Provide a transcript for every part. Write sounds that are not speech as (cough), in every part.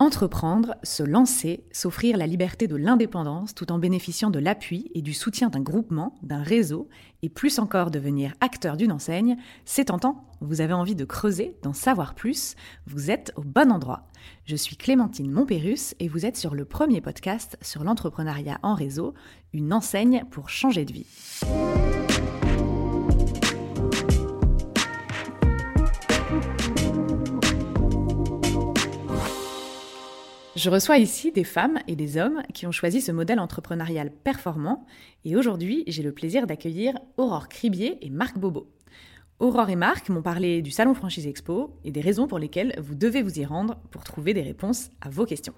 Entreprendre, se lancer, s'offrir la liberté de l'indépendance tout en bénéficiant de l'appui et du soutien d'un groupement, d'un réseau, et plus encore devenir acteur d'une enseigne, c'est tentant. Vous avez envie de creuser, d'en savoir plus, vous êtes au bon endroit. Je suis Clémentine Montpérus et vous êtes sur le premier podcast sur l'entrepreneuriat en réseau, une enseigne pour changer de vie. Je reçois ici des femmes et des hommes qui ont choisi ce modèle entrepreneurial performant et aujourd'hui j'ai le plaisir d'accueillir Aurore Cribier et Marc Bobo. Aurore et Marc m'ont parlé du Salon Franchise Expo et des raisons pour lesquelles vous devez vous y rendre pour trouver des réponses à vos questions.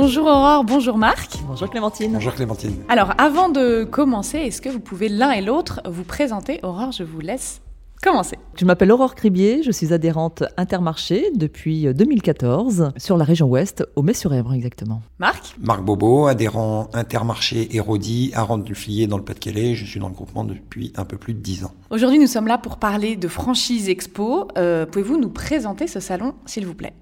Bonjour Aurore, bonjour Marc. Bonjour Clémentine. Bonjour Clémentine. Alors avant de commencer, est-ce que vous pouvez l'un et l'autre vous présenter Aurore, je vous laisse commencer. Je m'appelle Aurore Cribier, je suis adhérente Intermarché depuis 2014 sur la région ouest, au Metz-sur-Èvre exactement. Marc Marc Bobo, adhérent Intermarché et Rodi à Rente-du-Flier dans le Pas-de-Calais. Je suis dans le groupement depuis un peu plus de 10 ans. Aujourd'hui nous sommes là pour parler de Franchise Expo. Euh, Pouvez-vous nous présenter ce salon s'il vous plaît?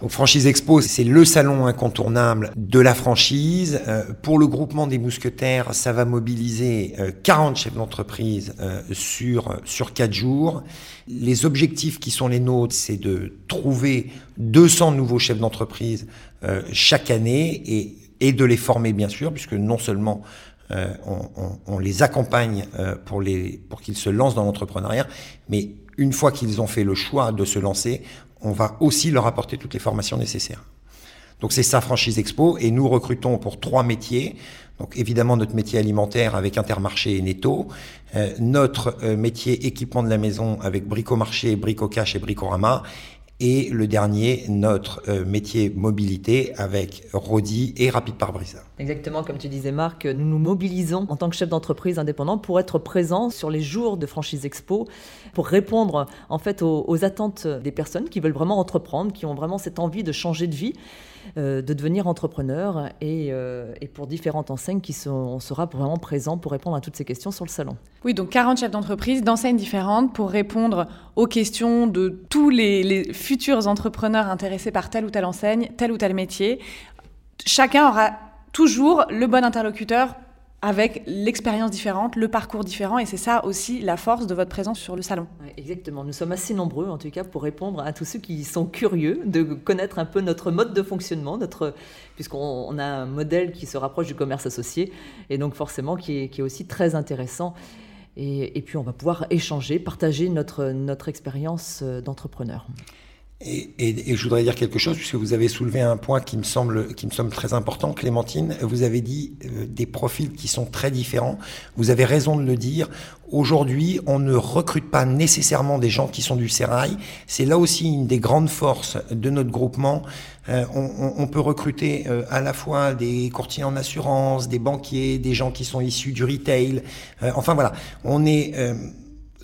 Donc Franchise Expo, c'est le salon incontournable de la franchise. Euh, pour le groupement des mousquetaires, ça va mobiliser euh, 40 chefs d'entreprise euh, sur, sur 4 jours. Les objectifs qui sont les nôtres, c'est de trouver 200 nouveaux chefs d'entreprise euh, chaque année et, et de les former bien sûr, puisque non seulement euh, on, on, les accompagne euh, pour, les, pour qu'ils se lancent dans l'entrepreneuriat, mais une fois qu'ils ont fait le choix de se lancer, on va aussi leur apporter toutes les formations nécessaires. Donc c'est ça Franchise Expo et nous recrutons pour trois métiers. Donc évidemment notre métier alimentaire avec Intermarché et Netto, euh, notre euh, métier équipement de la maison avec Bricomarché, Bricocash et Bricorama et le dernier, notre euh, métier mobilité avec Rodi et Rapide Pare-Brise. Exactement, comme tu disais Marc, nous nous mobilisons en tant que chef d'entreprise indépendant pour être présents sur les jours de Franchise Expo, pour répondre en fait aux attentes des personnes qui veulent vraiment entreprendre, qui ont vraiment cette envie de changer de vie. Euh, de devenir entrepreneur et, euh, et, pour différentes enseignes qui sont, on sera vraiment présent pour répondre à toutes ces questions sur le salon. Oui, donc 40 chefs d'entreprise d'enseignes différentes pour répondre aux questions de tous les, les futurs entrepreneurs intéressés par telle ou telle enseigne, tel ou tel métier. Chacun aura toujours le bon interlocuteur avec l'expérience différente, le parcours différent, et c'est ça aussi la force de votre présence sur le salon. Exactement, nous sommes assez nombreux en tout cas pour répondre à tous ceux qui sont curieux de connaître un peu notre mode de fonctionnement, notre, puisqu'on a un modèle qui se rapproche du commerce associé, et donc forcément qui est, aussi très intéressant. Et, et, puis on va pouvoir échanger, partager notre, notre expérience d'entrepreneur. Et, et, et, je voudrais dire quelque chose, puisque vous avez soulevé un point qui me semble, qui me semble très important, Clémentine. Vous avez dit euh, des profils qui sont très différents. Vous avez raison de le dire. Aujourd'hui, on ne recrute pas nécessairement des gens qui sont du sérail. C'est là aussi une des grandes forces de notre groupement. Euh, on, on, peut recruter euh, à la fois des courtiers en assurance, des banquiers, des gens qui sont issus du retail. Euh, enfin voilà, on est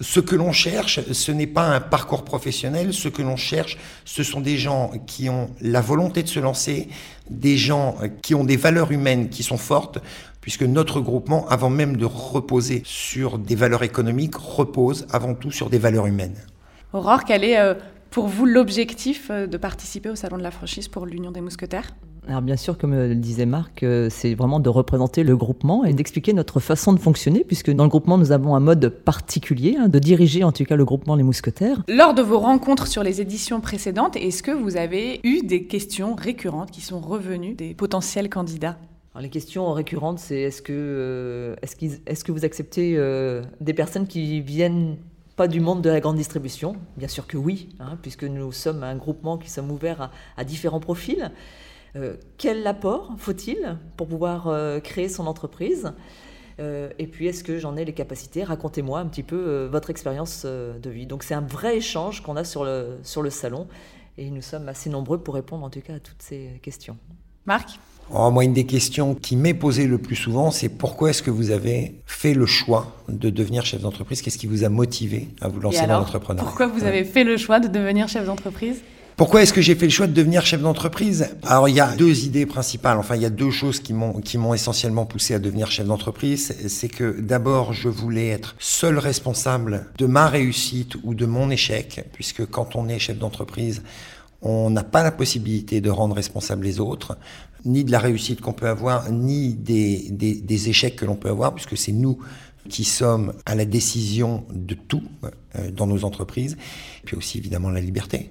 ce que l'on cherche, ce n'est pas un parcours professionnel, ce que l'on cherche, ce sont des gens qui ont la volonté de se lancer, des gens qui ont des valeurs humaines qui sont fortes, puisque notre groupement, avant même de reposer sur des valeurs économiques, repose avant tout sur des valeurs humaines. Aurore, quel est euh, pour vous l'objectif euh, de participer au Salon de la franchise pour l'Union des mousquetaires? Alors bien sûr, comme le disait Marc, c'est vraiment de représenter le groupement et d'expliquer notre façon de fonctionner, puisque dans le groupement, nous avons un mode particulier hein, de diriger en tout cas le groupement Les Mousquetaires. Lors de vos rencontres sur les éditions précédentes, est-ce que vous avez eu des questions récurrentes qui sont revenues des potentiels candidats? Alors, les questions récurrentes, c'est est-ce que, euh, est -ce est -ce que vous acceptez euh, des personnes qui viennent pas du monde de la grande distribution? Bien sûr que oui, hein, puisque nous sommes un groupement qui sommes ouverts à, à différents profils. Euh, quel apport faut-il pour pouvoir euh, créer son entreprise? Euh, Et puis, est-ce que j'en ai les capacités? Racontez-moi un petit peu euh, votre expérience euh, de vie. Donc, c'est un vrai échange qu'on a sur le, sur le salon. Et nous sommes assez nombreux pour répondre en tout cas à toutes ces questions. Marc? Oh, moi, une des questions qui m'est posée le plus souvent, c'est pourquoi est-ce que vous avez fait le choix de devenir chef d'entreprise? Qu'est-ce qui vous a motivé à vous lancer alors, dans l'entrepreneuriat? Pourquoi vous avez fait le choix de devenir chef d'entreprise? Pourquoi est-ce que j'ai fait le choix de devenir chef d'entreprise? Alors il y a deux idées principales, enfin il y a deux choses qui m'ont qui m'ont essentiellement poussé à devenir chef d'entreprise. C'est que d'abord je voulais être seul responsable de ma réussite ou de mon échec, puisque quand on est chef d'entreprise, on n'a pas la possibilité de rendre responsables les autres, ni de la réussite qu'on peut avoir, ni des, des, des échecs que l'on peut avoir, puisque c'est nous qui sommes à la décision de tout euh, dans nos entreprises, puis aussi évidemment la liberté.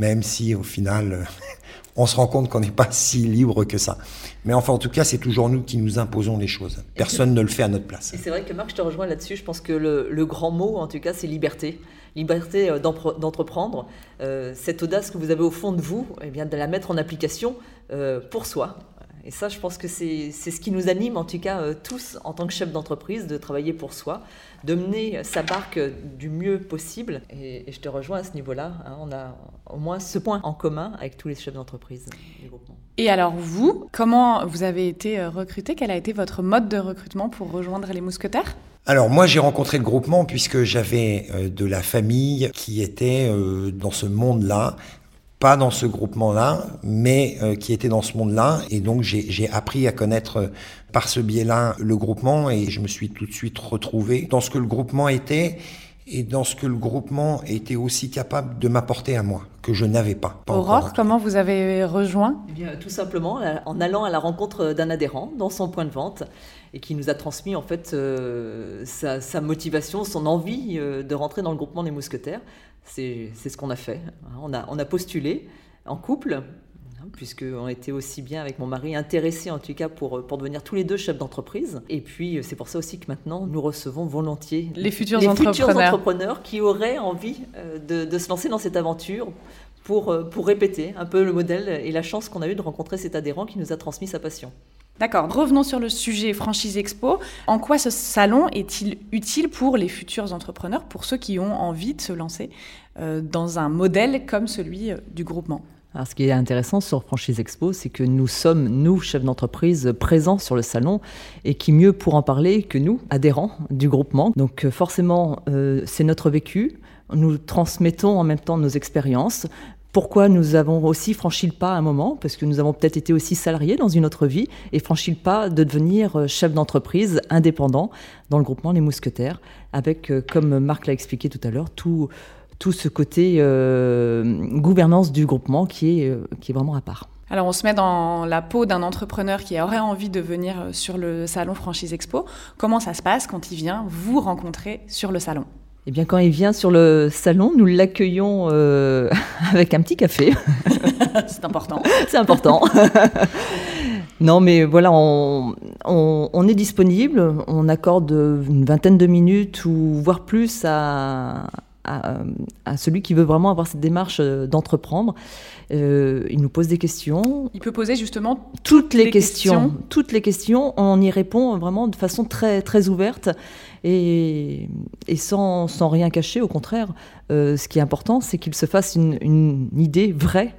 Même si au final (laughs) on se rend compte qu'on n'est pas si libre que ça. Mais enfin, en tout cas, c'est toujours nous qui nous imposons les choses. Personne ne le fait à notre place. Et c'est vrai que Marc, je te rejoins là-dessus. Je pense que le, grand mot, en tout cas, c'est liberté. Liberté euh, d'entreprendre. Euh, cette audace que vous avez au fond de vous, eh bien, de la mettre en application pour soi. Et ça, je pense que c'est ce qui nous anime, en tout cas euh, tous, en tant que chef d'entreprise, de travailler pour soi, de mener sa barque du mieux possible. Et, je te rejoins à ce niveau-là. Hein. on a au moins ce point en commun avec tous les chefs d'entreprise du groupement. Et alors vous, comment vous avez été euh, recruté? Quel a été votre mode de recrutement pour rejoindre les mousquetaires? Alors moi j'ai rencontré le groupement puisque j'avais euh, de la famille qui était dans ce monde-là, pas dans ce groupement-là, mais euh, qui était dans ce monde-là. Et donc j'ai appris à connaître euh, par ce biais-là le groupement et je me suis tout de suite retrouvé dans ce que le groupement était et dans ce que le groupement était aussi capable de m'apporter à moi, que je n'avais pas. Aurore, comment vous avez rejoint? Eh bien, Tout simplement en allant à la rencontre d'un adhérent dans son point de vente et qui nous a transmis en fait euh, sa, sa, motivation, son envie de rentrer dans le groupement des mousquetaires. C'est ce qu'on a fait. On a, on a postulé en couple, hein, puisqu'on était aussi bien avec mon mari intéressés en tout cas pour, pour devenir tous les deux chefs d'entreprise. Et puis c'est pour ça aussi que maintenant nous recevons volontiers les futurs, entrepreneurs. qui auraient envie euh, de, de, se lancer dans cette aventure pour, euh, pour répéter un peu le modèle et la chance qu'on a eu de rencontrer cet adhérent qui nous a transmis sa passion. D'accord. Revenons sur le sujet Franchise Expo. En quoi ce salon est-il utile pour les futurs entrepreneurs, pour ceux qui ont envie de se lancer euh, dans un modèle comme celui euh, du groupement? Ce qui est intéressant sur Franchise Expo, c'est que nous sommes, nous, chefs d'entreprise, présents sur le salon et qui mieux pour en parler que nous, adhérents du groupement. Donc, euh, forcément, c'est notre vécu. Nous transmettons en même temps nos expériences, pourquoi nous avons aussi franchi le pas à un moment, parce que nous avons peut-être été aussi salariés dans une autre vie, et franchi le pas de devenir euh, chef d'entreprise indépendant dans le groupement Les Mousquetaires, avec, euh, comme Marc l'a expliqué tout à l'heure, tout, tout ce côté euh, gouvernance du groupement qui est, qui est vraiment à part. Alors on se met dans la peau d'un entrepreneur qui aurait envie de venir sur le salon Franchise Expo. Comment ça se passe quand il vient vous rencontrer sur le salon? Eh bien, quand il vient sur le salon, nous l'accueillons euh, (laughs) avec un petit café. (laughs) C'est important. (laughs) C'est important. non, mais voilà, on, est disponible. On accorde une vingtaine de minutes ou voire plus à, à, celui qui veut vraiment avoir cette démarche euh, d'entreprendre. Euh, il nous pose des questions. Il peut poser justement toutes, les, questions. Toutes les questions, on y répond vraiment de façon très, très ouverte et, et sans, sans, rien cacher. Au contraire, euh, ce qui est important, c'est qu'il se fasse une, une idée vraie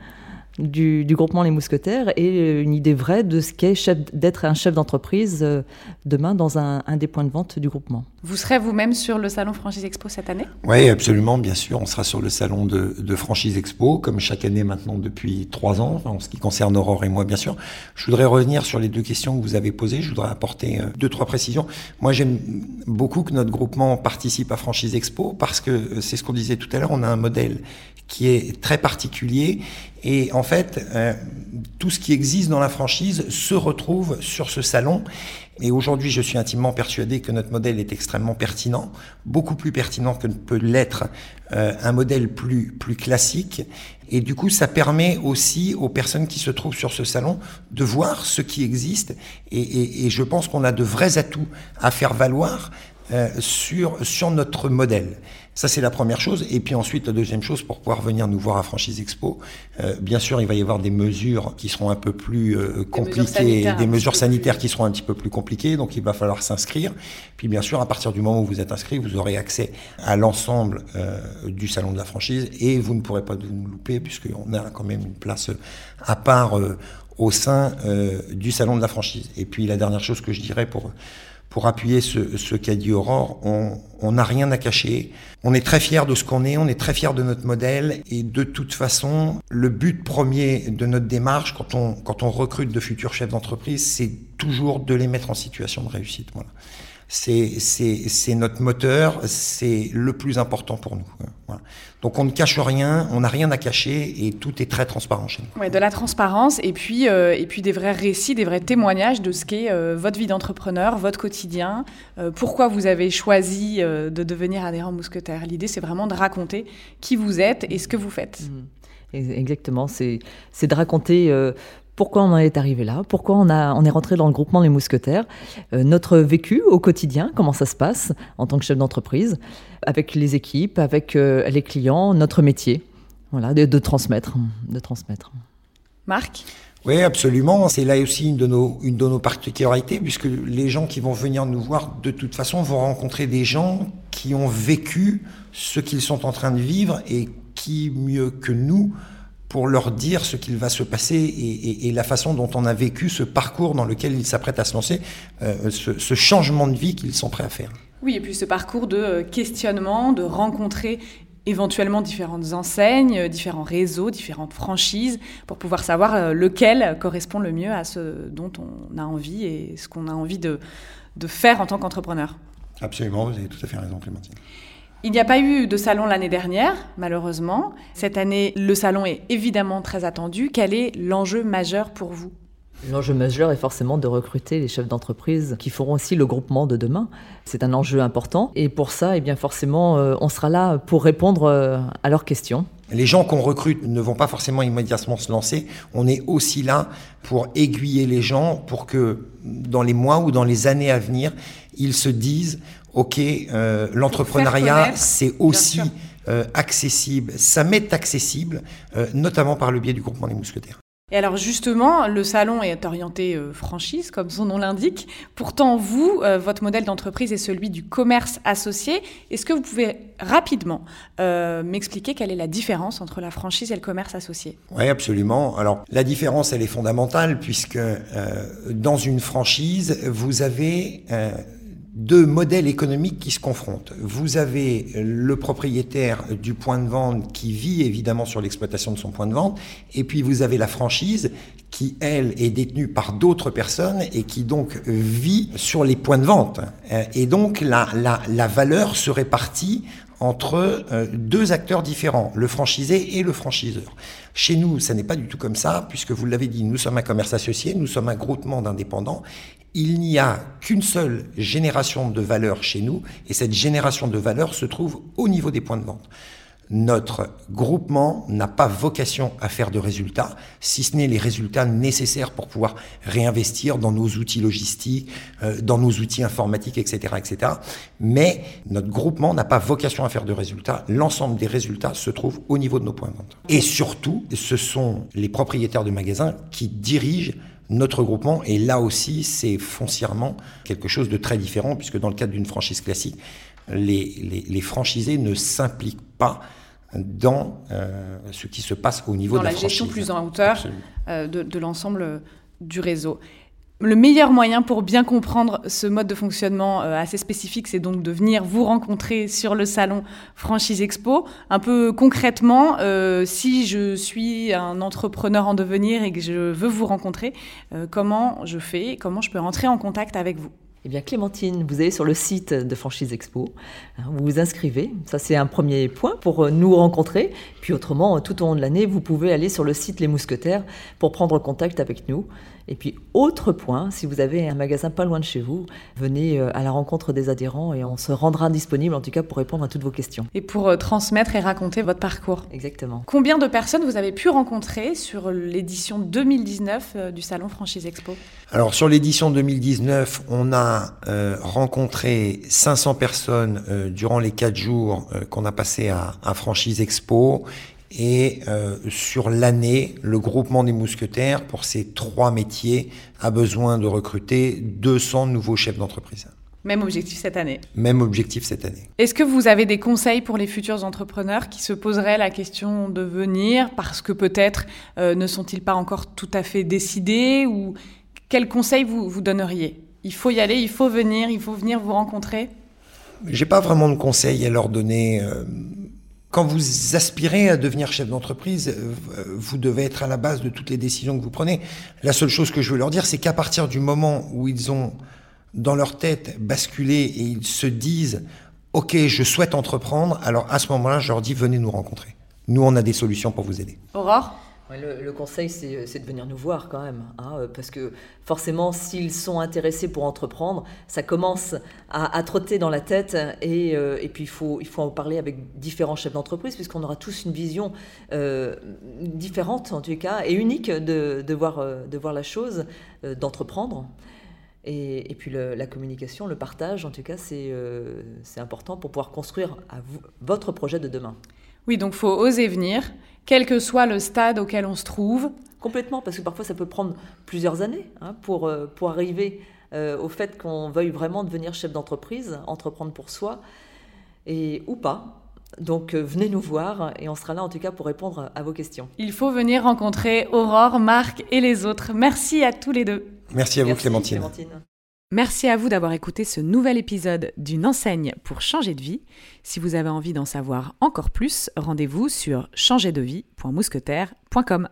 du, groupement Les Mousquetaires et une idée vraie de ce qu'est d'être un chef d'entreprise euh, demain dans un, des points de vente du groupement. Vous serez vous-même sur le salon Franchise Expo cette année? Oui, absolument, bien sûr. On sera sur le salon de, Franchise Expo, comme chaque année maintenant depuis trois ans, en ce qui concerne Aurore et moi, bien sûr. Je voudrais revenir sur les deux questions que vous avez posées. Je voudrais apporter euh, deux, trois précisions. Moi, j'aime beaucoup que notre groupement participe à Franchise Expo parce que euh, c'est ce qu'on disait tout à l'heure, on a un modèle qui est très particulier. Et en fait, euh, tout ce qui existe dans la franchise se retrouve sur ce salon. Et aujourd'hui, je suis intimement persuadé que notre modèle est extrêmement pertinent, beaucoup plus pertinent que ne peut l'être euh, un modèle plus, plus classique. Et du coup, ça permet aussi aux personnes qui se trouvent sur ce salon de voir ce qui existe. Et, et, et je pense qu'on a de vrais atouts à faire valoir euh, sur, sur notre modèle. Ça, c'est la première chose. Et puis ensuite, la deuxième chose, pour pouvoir venir nous voir à Franchise Expo, euh, bien sûr, il va y avoir des mesures qui seront un peu plus euh, compliquées, des mesures sanitaires qui seront un petit peu plus compliquées, donc il va falloir s'inscrire. Puis bien sûr, à partir du moment où vous êtes inscrit, vous aurez accès à l'ensemble du salon de la franchise et vous ne pourrez pas nous louper puisqu'on a quand même une place à part au sein du salon de la franchise. Et puis la dernière chose que je dirais pour pour appuyer ce, ce qu'a dit Aurore. On n'a rien à cacher. On est très fiers de ce qu'on est, on est très fiers de notre modèle et de toute façon, le but premier de notre démarche quand on, quand on recrute de futurs chefs d'entreprise, c'est toujours de les mettre en situation de réussite. Voilà c'est notre moteur, c'est le plus important pour nous. Voilà. Donc on ne cache rien, on n'a rien à cacher et tout est très transparent chez nous. Ouais, de la transparence et puis, euh, et puis des vrais récits, des vrais témoignages de ce qu'est euh, votre vie d'entrepreneur, votre quotidien, euh, pourquoi vous avez choisi de devenir adhérent mousquetaire. L'idée c'est vraiment de raconter qui vous êtes et ce que vous faites. Mmh. Exactement, c'est de raconter pourquoi on en est arrivé là, pourquoi on, a, on est rentré dans le groupement des mousquetaires, euh, notre vécu au quotidien, comment ça se passe en tant que chef d'entreprise, avec les équipes, avec euh, les clients, notre métier, voilà, de, transmettre, de transmettre. Marc? Oui, absolument. C'est là aussi une de, nos, une de nos particularités, puisque les gens qui vont venir nous voir, de toute façon, vont rencontrer des gens qui ont vécu ce qu'ils sont en train de vivre et qui, mieux que nous, pour leur dire ce qu'il va se passer et, la façon dont on a vécu ce parcours dans lequel ils s'apprêtent à se lancer, euh, ce, changement de vie qu'ils sont prêts à faire. Oui, et puis ce parcours de euh, questionnement, de rencontrer éventuellement différentes enseignes, euh, différents réseaux, différentes franchises, pour pouvoir savoir lequel correspond le mieux à ce dont on a envie et ce qu'on a envie de, de faire en tant qu'entrepreneur. Absolument, vous avez tout à fait raison, Clémentine. Il n'y a pas eu de salon l'année dernière, malheureusement. Cette année, le salon est évidemment très attendu. Quel est l'enjeu majeur pour vous? L'enjeu majeur est forcément de recruter les chefs d'entreprise qui feront aussi le groupement de demain. C'est un enjeu important et pour ça, eh bien forcément, euh, on sera là pour répondre euh, à leurs questions. Les gens qu'on recrute ne vont pas forcément immédiatement se lancer. On est aussi là pour aiguiller les gens pour que dans les mois ou dans les années à venir, ils se disent OK, euh, l'entrepreneuriat, c'est aussi euh, accessible. Ça m'est accessible, euh, notamment par le biais du groupement des mousquetaires. Et alors justement, le salon est orienté franchise, comme son nom l'indique. Pourtant, vous, votre modèle d'entreprise est celui du commerce associé. Est-ce que vous pouvez rapidement m'expliquer quelle est la différence entre la franchise et le commerce associé? Oui, absolument. Alors la différence, elle est fondamentale puisque dans une franchise, vous avez deux modèles économiques qui se confrontent. Vous avez le propriétaire du point de vente qui vit évidemment sur l'exploitation de son point de vente, et puis vous avez la franchise qui, elle, est détenue par d'autres personnes et qui donc vit sur les points de vente. Euh, et donc la, la, la valeur se répartit entre euh, deux acteurs différents, le franchisé et le franchiseur. Chez nous, ça n'est pas du tout comme ça, puisque vous l'avez dit, nous sommes un commerce associé, nous sommes un groupement d'indépendants, il n'y a qu'une seule génération de valeur chez nous, et cette génération de valeur se trouve au niveau des points de vente. Notre groupement n'a pas vocation à faire de résultats, si ce n'est les résultats nécessaires pour pouvoir réinvestir dans nos outils logistiques, euh, dans nos outils informatiques, etc., etc. Mais notre groupement n'a pas vocation à faire de résultats. L'ensemble des résultats se trouve au niveau de nos points de vente. Et surtout, ce sont les propriétaires de magasins qui dirigent notre groupement, et là aussi, c'est foncièrement quelque chose de très différent, puisque dans le cadre d'une franchise classique, les, les, franchisés ne s'impliquent pas dans euh, ce qui se passe au niveau de la, la gestion plus en hauteur euh, de, de l'ensemble du réseau. Le meilleur moyen pour bien comprendre ce mode de fonctionnement euh, assez spécifique, c'est donc de venir vous rencontrer sur le salon Franchise Expo. Un peu concrètement, euh, si je suis un entrepreneur en devenir et que je veux vous rencontrer, euh, comment je fais Comment je peux rentrer en contact avec vous? Eh bien, Clémentine, vous allez sur le site de Franchise Expo, hein, vous vous inscrivez. Ça, c'est un premier point pour nous rencontrer. Puis autrement, tout au long de l'année, vous pouvez aller sur le site Les Mousquetaires pour prendre contact avec nous. Et puis, autre point, si vous avez un magasin pas loin de chez vous, venez euh, à la rencontre des adhérents et on se rendra disponible, en tout cas, pour répondre à toutes vos questions. Et pour euh, transmettre et raconter votre parcours. Exactement. Combien de personnes vous avez pu rencontrer sur l'édition 2019 euh, du Salon Franchise Expo? Alors, sur l'édition 2019, on a rencontré 500 personnes durant les 4 jours qu'on a passé à, à Franchise Expo et euh, sur l'année, le groupement des mousquetaires, pour ces trois métiers, a besoin de recruter 200 nouveaux chefs d'entreprise. Même objectif cette année. Même objectif cette année. Est-ce que vous avez des conseils pour les futurs entrepreneurs qui se poseraient la question de venir parce que peut-être euh, ne sont-ils pas encore tout à fait décidés ou quels conseils vous, vous donneriez? Il faut y aller, il faut venir, il faut venir vous rencontrer? J'ai pas vraiment de conseils à leur donner. Euh, quand vous aspirez à devenir chef d'entreprise, euh, vous devez être à la base de toutes les décisions que vous prenez. La seule chose que je veux leur dire, c'est qu'à partir du moment où ils ont dans leur tête basculé et ils se disent OK, je souhaite entreprendre, alors à ce moment-là, je leur dis venez nous rencontrer. Nous, on a des solutions pour vous aider. Aurore? Le, conseil, c'est de venir nous voir quand même, hein, parce que forcément, s'ils sont intéressés pour entreprendre, ça commence à, trotter dans la tête, et, euh, puis il faut, en parler avec différents chefs d'entreprise, puisqu'on aura tous une vision euh, différente, en tout cas, et unique de, voir, euh, la chose, d'entreprendre. Et, puis la communication, le partage, en tout cas, c'est important pour pouvoir construire votre projet de demain. Oui, donc faut oser venir, quel que soit le stade auquel on se trouve. Complètement, parce que parfois ça peut prendre plusieurs années hein, pour, euh, pour arriver euh, au fait qu'on veuille vraiment devenir chef d'entreprise, entreprendre pour soi, et ou pas. Donc euh, venez nous voir et on sera là en tout cas pour répondre à vos questions. Il faut venir rencontrer Aurore, Marc et les autres. Merci à tous les deux. Merci à vous Clémentine. Merci à vous d'avoir écouté ce nouvel épisode d'une enseigne pour changer de vie. Si vous avez envie d'en savoir encore plus, rendez-vous sur changerdevie.mousquetaire.com.